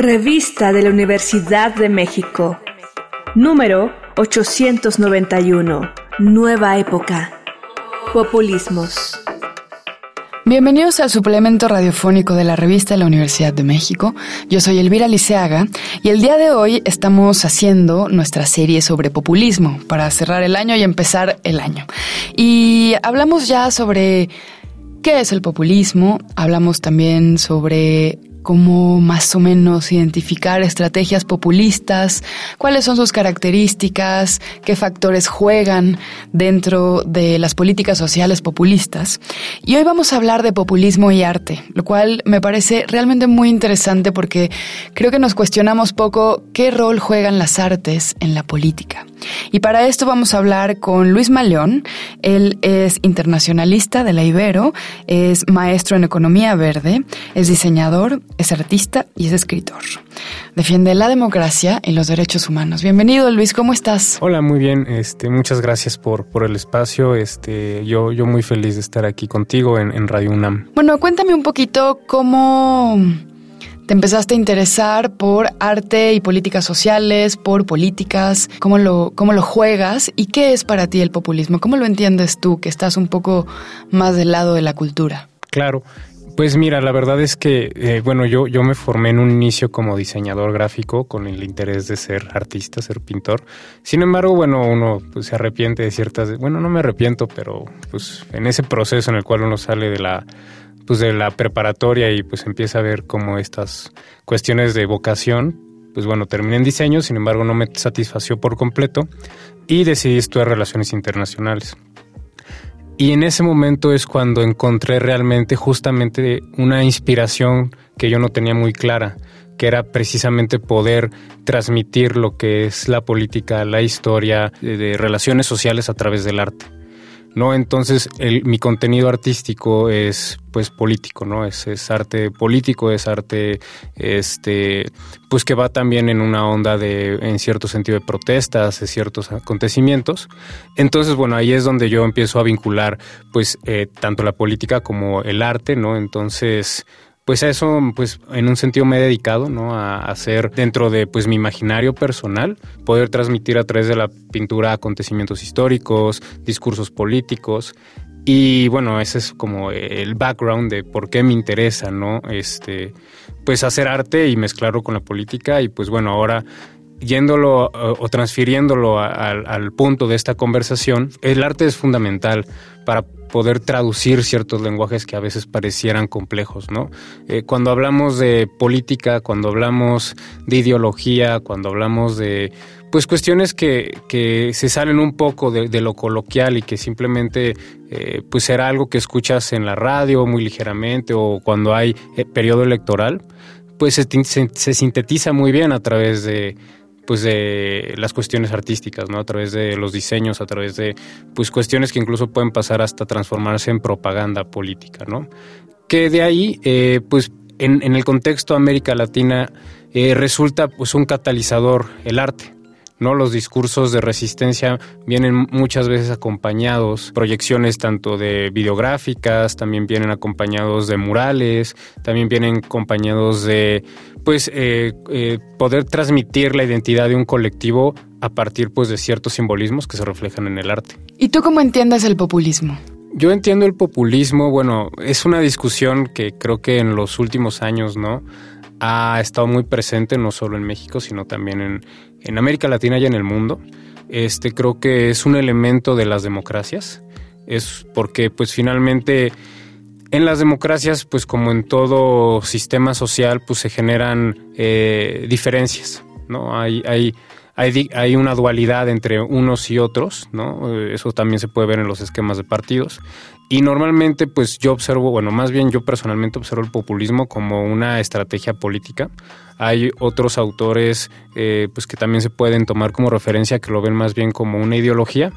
Revista de la Universidad de México. Número 891. Nueva época. Populismos. Bienvenidos al suplemento radiofónico de la revista de la Universidad de México. Yo soy Elvira Liceaga y el día de hoy estamos haciendo nuestra serie sobre populismo para cerrar el año y empezar el año. Y hablamos ya sobre qué es el populismo, hablamos también sobre cómo más o menos identificar estrategias populistas, cuáles son sus características, qué factores juegan dentro de las políticas sociales populistas. Y hoy vamos a hablar de populismo y arte, lo cual me parece realmente muy interesante porque creo que nos cuestionamos poco qué rol juegan las artes en la política. Y para esto vamos a hablar con Luis Maleón. Él es internacionalista de la Ibero, es maestro en economía verde, es diseñador, es artista y es escritor. Defiende la democracia y los derechos humanos. Bienvenido, Luis, ¿cómo estás? Hola, muy bien. Este, muchas gracias por, por el espacio. Este, yo, yo muy feliz de estar aquí contigo en, en Radio UNAM. Bueno, cuéntame un poquito cómo te empezaste a interesar por arte y políticas sociales, por políticas, cómo lo, cómo lo juegas y qué es para ti el populismo, cómo lo entiendes tú, que estás un poco más del lado de la cultura. Claro, pues mira, la verdad es que, eh, bueno, yo, yo me formé en un inicio como diseñador gráfico con el interés de ser artista, ser pintor. Sin embargo, bueno, uno pues, se arrepiente de ciertas, bueno, no me arrepiento, pero pues en ese proceso en el cual uno sale de la pues de la preparatoria y pues empieza a ver como estas cuestiones de vocación, pues bueno, terminé en diseño, sin embargo no me satisfació por completo y decidí estudiar relaciones internacionales. Y en ese momento es cuando encontré realmente justamente una inspiración que yo no tenía muy clara, que era precisamente poder transmitir lo que es la política, la historia de, relaciones sociales a través del arte. ¿No? Entonces, el, mi contenido artístico es pues político, ¿no? Es, es, arte político, es arte este pues que va también en una onda de en cierto sentido de protestas, de ciertos acontecimientos. Entonces, bueno, ahí es donde yo empiezo a vincular pues eh, tanto la política como el arte, ¿no? Entonces, pues a eso, pues en un sentido me he dedicado, ¿no? A hacer dentro de pues mi imaginario personal, poder transmitir a través de la pintura acontecimientos históricos, discursos políticos. Y bueno, ese es como el background de por qué me interesa, ¿no? Este, pues hacer arte y mezclarlo con la política. Y pues bueno, ahora yéndolo o transfiriéndolo al, al punto de esta conversación, el arte es fundamental para poder traducir ciertos lenguajes que a veces parecieran complejos, ¿no? Eh, cuando hablamos de política, cuando hablamos de ideología, cuando hablamos de pues cuestiones que, que se salen un poco de, lo coloquial y que simplemente eh, pues será algo que escuchas en la radio muy ligeramente o cuando hay eh, periodo electoral, pues se sintetiza muy bien a través de, pues de las cuestiones artísticas, ¿no? A través de los diseños, a través de pues cuestiones que incluso pueden pasar hasta transformarse en propaganda política, ¿no? Que de ahí, eh, pues en, el contexto América Latina eh, resulta pues un catalizador el arte, ¿no? Los discursos de resistencia vienen muchas veces acompañados, proyecciones tanto de videográficas, también vienen acompañados de murales, también vienen acompañados de, pues, eh, eh, poder transmitir la identidad de un colectivo a partir, pues, de ciertos simbolismos que se reflejan en el arte. ¿Y tú cómo entiendes el populismo? Yo entiendo el populismo, bueno, es una discusión que creo que en los últimos años, ¿no? Ha estado muy presente no solo en México, sino también en, en América Latina y en el mundo. Este creo que es un elemento de las democracias. Es porque pues finalmente en las democracias, pues como en todo sistema social, pues se generan eh, diferencias, ¿no? Hay, hay, hay, hay, una dualidad entre unos y otros, ¿no? Eso también se puede ver en los esquemas de partidos. Y normalmente, pues yo observo, bueno, más bien yo personalmente observo el populismo como una estrategia política. Hay otros autores, eh, pues que también se pueden tomar como referencia, que lo ven más bien como una ideología.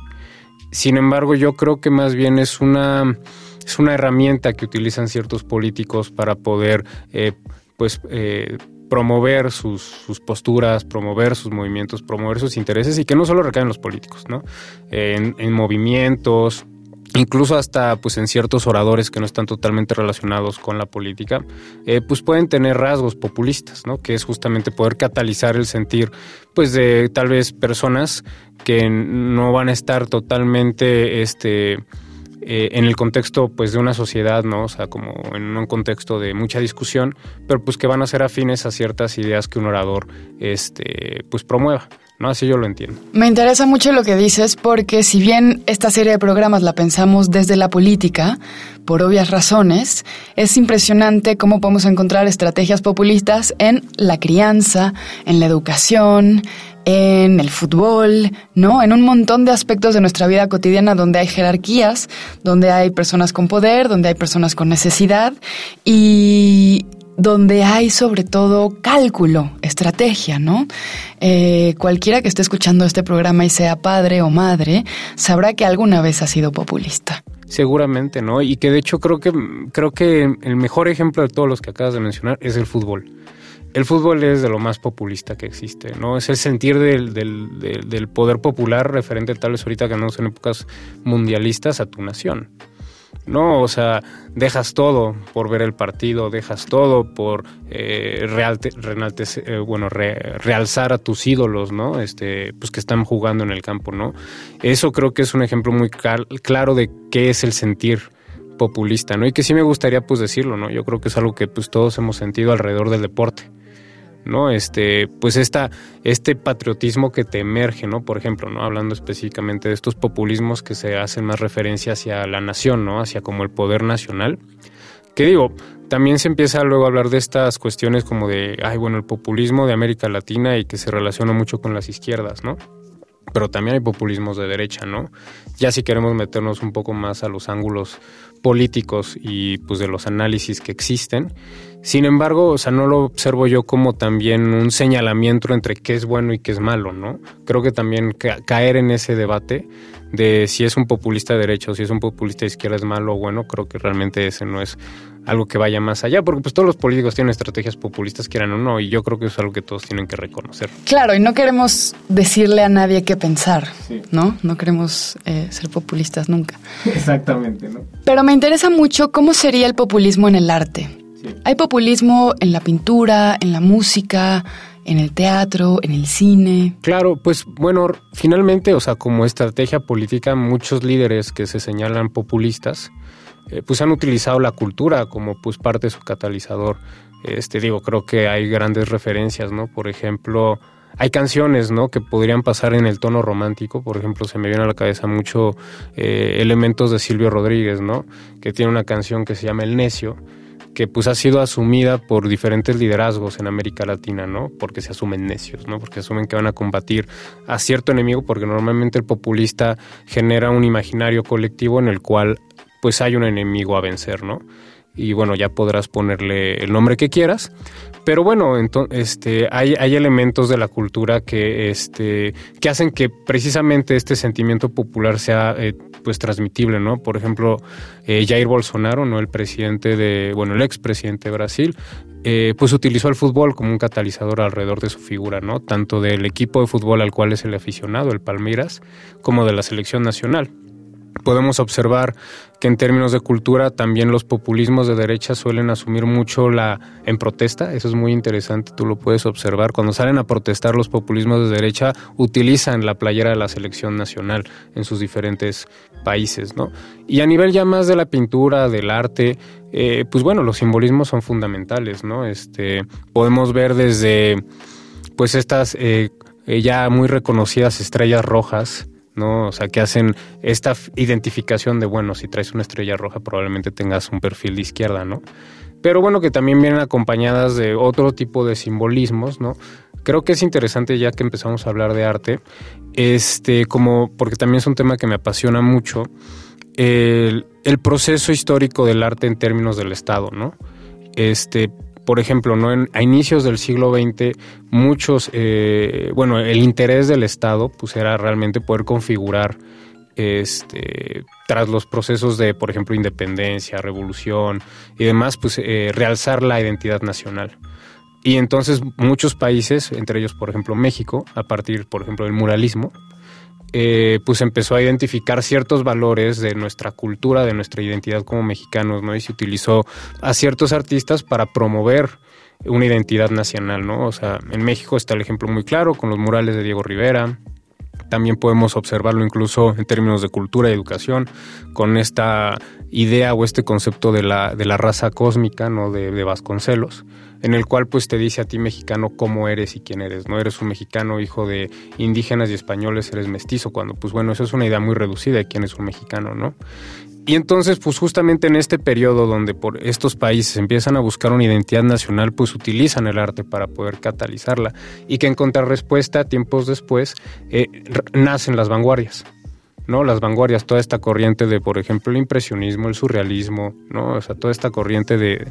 Sin embargo, yo creo que más bien es una, es una herramienta que utilizan ciertos políticos para poder, eh, pues, eh, promover sus, sus, posturas, promover sus movimientos, promover sus intereses y que no solo recaen en los políticos, ¿no? En, en movimientos, incluso hasta pues en ciertos oradores que no están totalmente relacionados con la política, eh, pues pueden tener rasgos populistas, ¿no? Que es justamente poder catalizar el sentir, pues de tal vez personas que no van a estar totalmente, este, eh, en el contexto pues de una sociedad, ¿no? O sea, como en un contexto de mucha discusión, pero pues que van a ser afines a ciertas ideas que un orador, este, pues promueva. ¿no? Así yo lo entiendo. Me interesa mucho lo que dices porque si bien esta serie de programas la pensamos desde la política, por obvias razones, es impresionante cómo podemos encontrar estrategias populistas en la crianza, en la educación, en el fútbol, ¿no? En un montón de aspectos de nuestra vida cotidiana donde hay jerarquías, donde hay personas con poder, donde hay personas con necesidad y, donde hay sobre todo cálculo, estrategia, ¿no? Eh, cualquiera que esté escuchando este programa y sea padre o madre, sabrá que alguna vez ha sido populista. Seguramente, ¿no? Y que de hecho creo que, creo que el mejor ejemplo de todos los que acabas de mencionar es el fútbol. El fútbol es de lo más populista que existe, ¿no? Es el sentir del, del, del poder popular referente tal vez ahorita que son épocas mundialistas a tu nación. No, o sea, dejas todo por ver el partido, dejas todo por eh, eh bueno, realzar a tus ídolos, ¿no? Este, pues que están jugando en el campo, ¿no? Eso creo que es un ejemplo muy claro de qué es el sentir populista, ¿no? Y que sí me gustaría pues decirlo, ¿no? Yo creo que es algo que pues todos hemos sentido alrededor del deporte. ¿No? Este, pues esta, este patriotismo que te emerge, ¿no? Por ejemplo, ¿no? Hablando específicamente de estos populismos que se hacen más referencia hacia la nación, ¿no? Hacia como el poder nacional. Que digo, también se empieza luego a hablar de estas cuestiones como de, ay, bueno, el populismo de América Latina y que se relaciona mucho con las izquierdas, ¿no? Pero también hay populismos de derecha, ¿no? Ya si queremos meternos un poco más a los ángulos políticos y pues de los análisis que existen, sin embargo, o sea, no lo observo yo como también un señalamiento entre qué es bueno y qué es malo, ¿no? Creo que también caer en ese debate de si es un populista de derecha o si es un populista de izquierda es malo o bueno, creo que realmente ese no es algo que vaya más allá, porque pues todos los políticos tienen estrategias populistas, quieran o no, y yo creo que es algo que todos tienen que reconocer. Claro, y no queremos decirle a nadie qué pensar, ¿no? No queremos eh, ser populistas nunca. Exactamente, ¿no? Pero me interesa mucho cómo sería el populismo en el arte. Hay populismo en la pintura, en la música, en el teatro, en el cine. Claro, pues bueno, finalmente, o sea, como estrategia política, muchos líderes que se señalan populistas, eh, pues han utilizado la cultura como pues parte de su catalizador. Este digo, creo que hay grandes referencias, ¿no? Por ejemplo, hay canciones, ¿no? Que podrían pasar en el tono romántico. Por ejemplo, se me viene a la cabeza mucho eh, elementos de Silvio Rodríguez, ¿no? Que tiene una canción que se llama El Necio que pues ha sido asumida por diferentes liderazgos en América Latina, ¿no? Porque se asumen necios, ¿no? Porque asumen que van a combatir a cierto enemigo, porque normalmente el populista genera un imaginario colectivo en el cual pues hay un enemigo a vencer, ¿no? Y bueno, ya podrás ponerle el nombre que quieras, pero bueno, este, hay, hay elementos de la cultura que, este, que hacen que precisamente este sentimiento popular sea eh, pues transmitible, ¿no? Por ejemplo, eh, Jair Bolsonaro, ¿no? El presidente de, bueno, el expresidente de Brasil, eh, pues utilizó el fútbol como un catalizador alrededor de su figura, ¿no? Tanto del equipo de fútbol al cual es el aficionado, el Palmeiras, como de la selección nacional podemos observar que en términos de cultura también los populismos de derecha suelen asumir mucho la en protesta, eso es muy interesante, tú lo puedes observar, cuando salen a protestar los populismos de derecha utilizan la playera de la selección nacional en sus diferentes países, ¿no? Y a nivel ya más de la pintura, del arte, eh, pues bueno, los simbolismos son fundamentales, ¿no? Este, podemos ver desde pues estas eh, eh, ya muy reconocidas estrellas rojas, ¿no? O sea, que hacen esta identificación de, bueno, si traes una estrella roja probablemente tengas un perfil de izquierda, ¿no? Pero bueno, que también vienen acompañadas de otro tipo de simbolismos, ¿no? Creo que es interesante ya que empezamos a hablar de arte, este, como, porque también es un tema que me apasiona mucho, el, el proceso histórico del arte en términos del Estado, ¿no? Este, por ejemplo, ¿no? a inicios del siglo XX, muchos, eh, bueno, el interés del Estado pues era realmente poder configurar este, tras los procesos de, por ejemplo, independencia, revolución y demás, pues eh, realzar la identidad nacional. Y entonces muchos países, entre ellos, por ejemplo, México, a partir, por ejemplo, del muralismo, eh, pues empezó a identificar ciertos valores de nuestra cultura, de nuestra identidad como mexicanos, ¿no? Y se utilizó a ciertos artistas para promover una identidad nacional, ¿no? O sea, en México está el ejemplo muy claro con los murales de Diego Rivera, también podemos observarlo incluso en términos de cultura y educación, con esta idea o este concepto de la, de la raza cósmica, ¿no? De, de, Vasconcelos, en el cual pues te dice a ti mexicano cómo eres y quién eres, ¿no? Eres un mexicano hijo de indígenas y españoles, eres mestizo, cuando pues bueno, eso es una idea muy reducida de quién es un mexicano, ¿no? Y entonces, pues justamente en este periodo donde por estos países empiezan a buscar una identidad nacional, pues utilizan el arte para poder catalizarla y que en contrarrespuesta, tiempos después, eh, nacen las vanguardias. ¿No? Las vanguardias, toda esta corriente de, por ejemplo, el impresionismo, el surrealismo, ¿no? O sea, toda esta corriente de,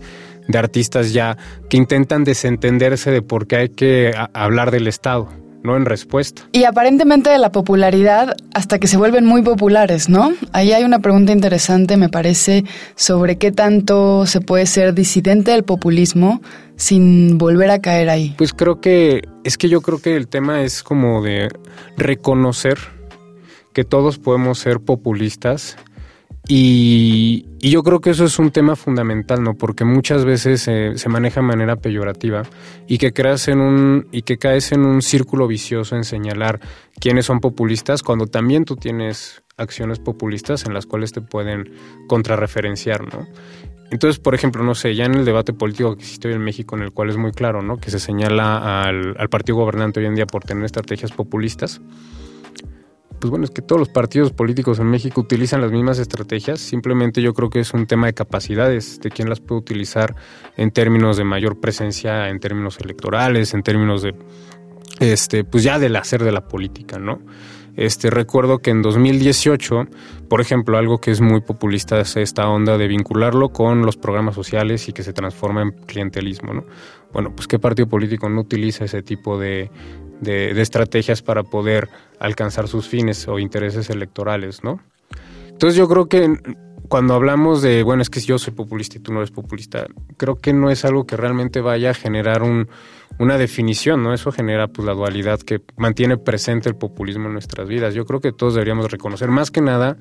de artistas ya que intentan desentenderse de por qué hay que hablar del Estado, no en respuesta. Y aparentemente de la popularidad hasta que se vuelven muy populares, ¿no? Ahí hay una pregunta interesante, me parece, sobre qué tanto se puede ser disidente del populismo sin volver a caer ahí. Pues creo que, es que yo creo que el tema es como de reconocer que todos podemos ser populistas y, yo creo que eso es un tema fundamental, ¿no? Porque muchas veces se maneja de manera peyorativa y que creas en un y que caes en un círculo vicioso en señalar quiénes son populistas cuando también tú tienes acciones populistas en las cuales te pueden contrarreferenciar, ¿no? Entonces, por ejemplo, no sé, ya en el debate político que existe hoy en México, en el cual es muy claro, ¿no? Que se señala al, al partido gobernante hoy en día por tener estrategias populistas pues bueno, es que todos los partidos políticos en México utilizan las mismas estrategias, simplemente yo creo que es un tema de capacidades, de quién las puede utilizar en términos de mayor presencia, en términos electorales, en términos de, este, pues ya del hacer de la política, ¿no? Este, recuerdo que en 2018, por ejemplo, algo que es muy populista es esta onda de vincularlo con los programas sociales y que se transforma en clientelismo, ¿no? Bueno, pues qué partido político no utiliza ese tipo de, de, estrategias para poder alcanzar sus fines o intereses electorales, ¿no? Entonces yo creo que cuando hablamos de, bueno, es que yo soy populista y tú no eres populista, creo que no es algo que realmente vaya a generar un, una definición, ¿no? Eso genera pues la dualidad que mantiene presente el populismo en nuestras vidas. Yo creo que todos deberíamos reconocer, más que nada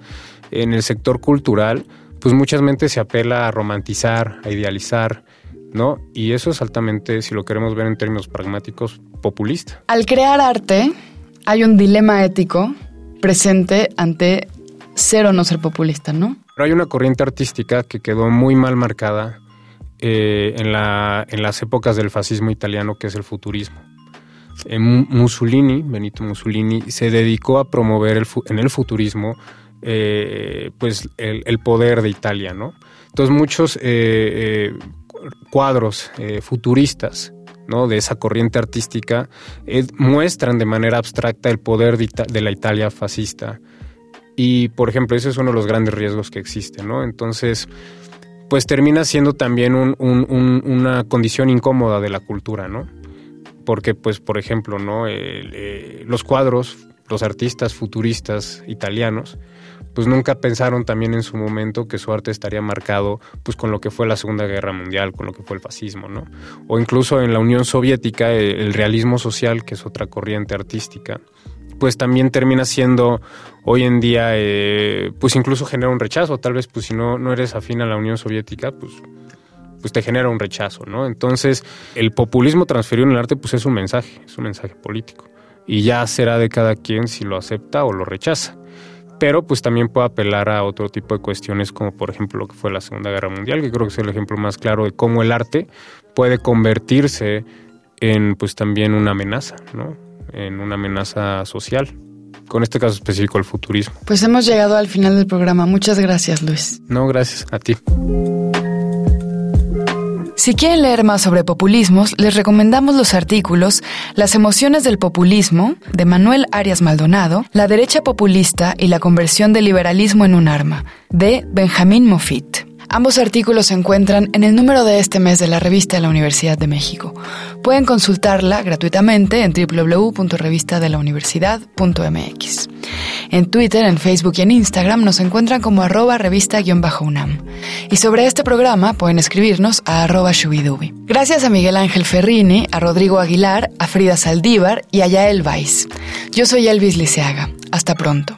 en el sector cultural, pues muchas veces se apela a romantizar, a idealizar, ¿no? Y eso es altamente, si lo queremos ver en términos pragmáticos, populista. Al crear arte, hay un dilema ético presente ante ser o no ser populista, ¿no? Pero hay una corriente artística que quedó muy mal marcada eh, en, la, en las épocas del fascismo italiano, que es el futurismo. Eh, Mussolini, Benito Mussolini, se dedicó a promover en el futurismo eh, pues el, poder de Italia, ¿no? Entonces muchos cuadros futuristas ¿no? de esa corriente artística muestran de manera abstracta el poder de, la Italia fascista. Y, por ejemplo, ese es uno de los grandes riesgos que existen, ¿no? Entonces, pues termina siendo también una condición incómoda de la cultura, ¿no? Porque, pues, por ejemplo, ¿no? Eh, los cuadros, los artistas futuristas italianos, pues nunca pensaron también en su momento que su arte estaría marcado pues con lo que fue la Segunda Guerra Mundial, con lo que fue el fascismo, ¿no? O incluso en la Unión Soviética el realismo social, que es otra corriente artística, pues también termina siendo hoy en día, eh, pues incluso genera un rechazo, tal vez pues si no, no eres afín a la Unión Soviética, pues pues te genera un rechazo, ¿no? Entonces, el populismo transferido en el arte, pues es un mensaje, es un mensaje político. Y ya será de cada quien si lo acepta o lo rechaza pero pues también puede apelar a otro tipo de cuestiones como por ejemplo lo que fue la Segunda Guerra Mundial, que creo que es el ejemplo más claro de cómo el arte puede convertirse en pues también una amenaza, ¿no? En una amenaza social. Con este caso específico el futurismo. Pues hemos llegado al final del programa. Muchas gracias, Luis. No, gracias a ti. Si quieren leer más sobre populismos, les recomendamos los artículos Las emociones del populismo de Manuel Arias Maldonado, La derecha populista y la conversión del liberalismo en un arma de Benjamín Moffitt. Ambos artículos se encuentran en el número de este mes de la revista de la Universidad de México. Pueden consultarla gratuitamente en www.revistadelauniversidad.mx. En Twitter, en Facebook y en Instagram nos encuentran como arroba revista-unam. Y sobre este programa pueden escribirnos a arroba shubidubi. Gracias a Miguel Ángel Ferrini, a Rodrigo Aguilar, a Frida Saldívar y a Yael Weiss. Yo soy Elvis Liceaga. Hasta pronto.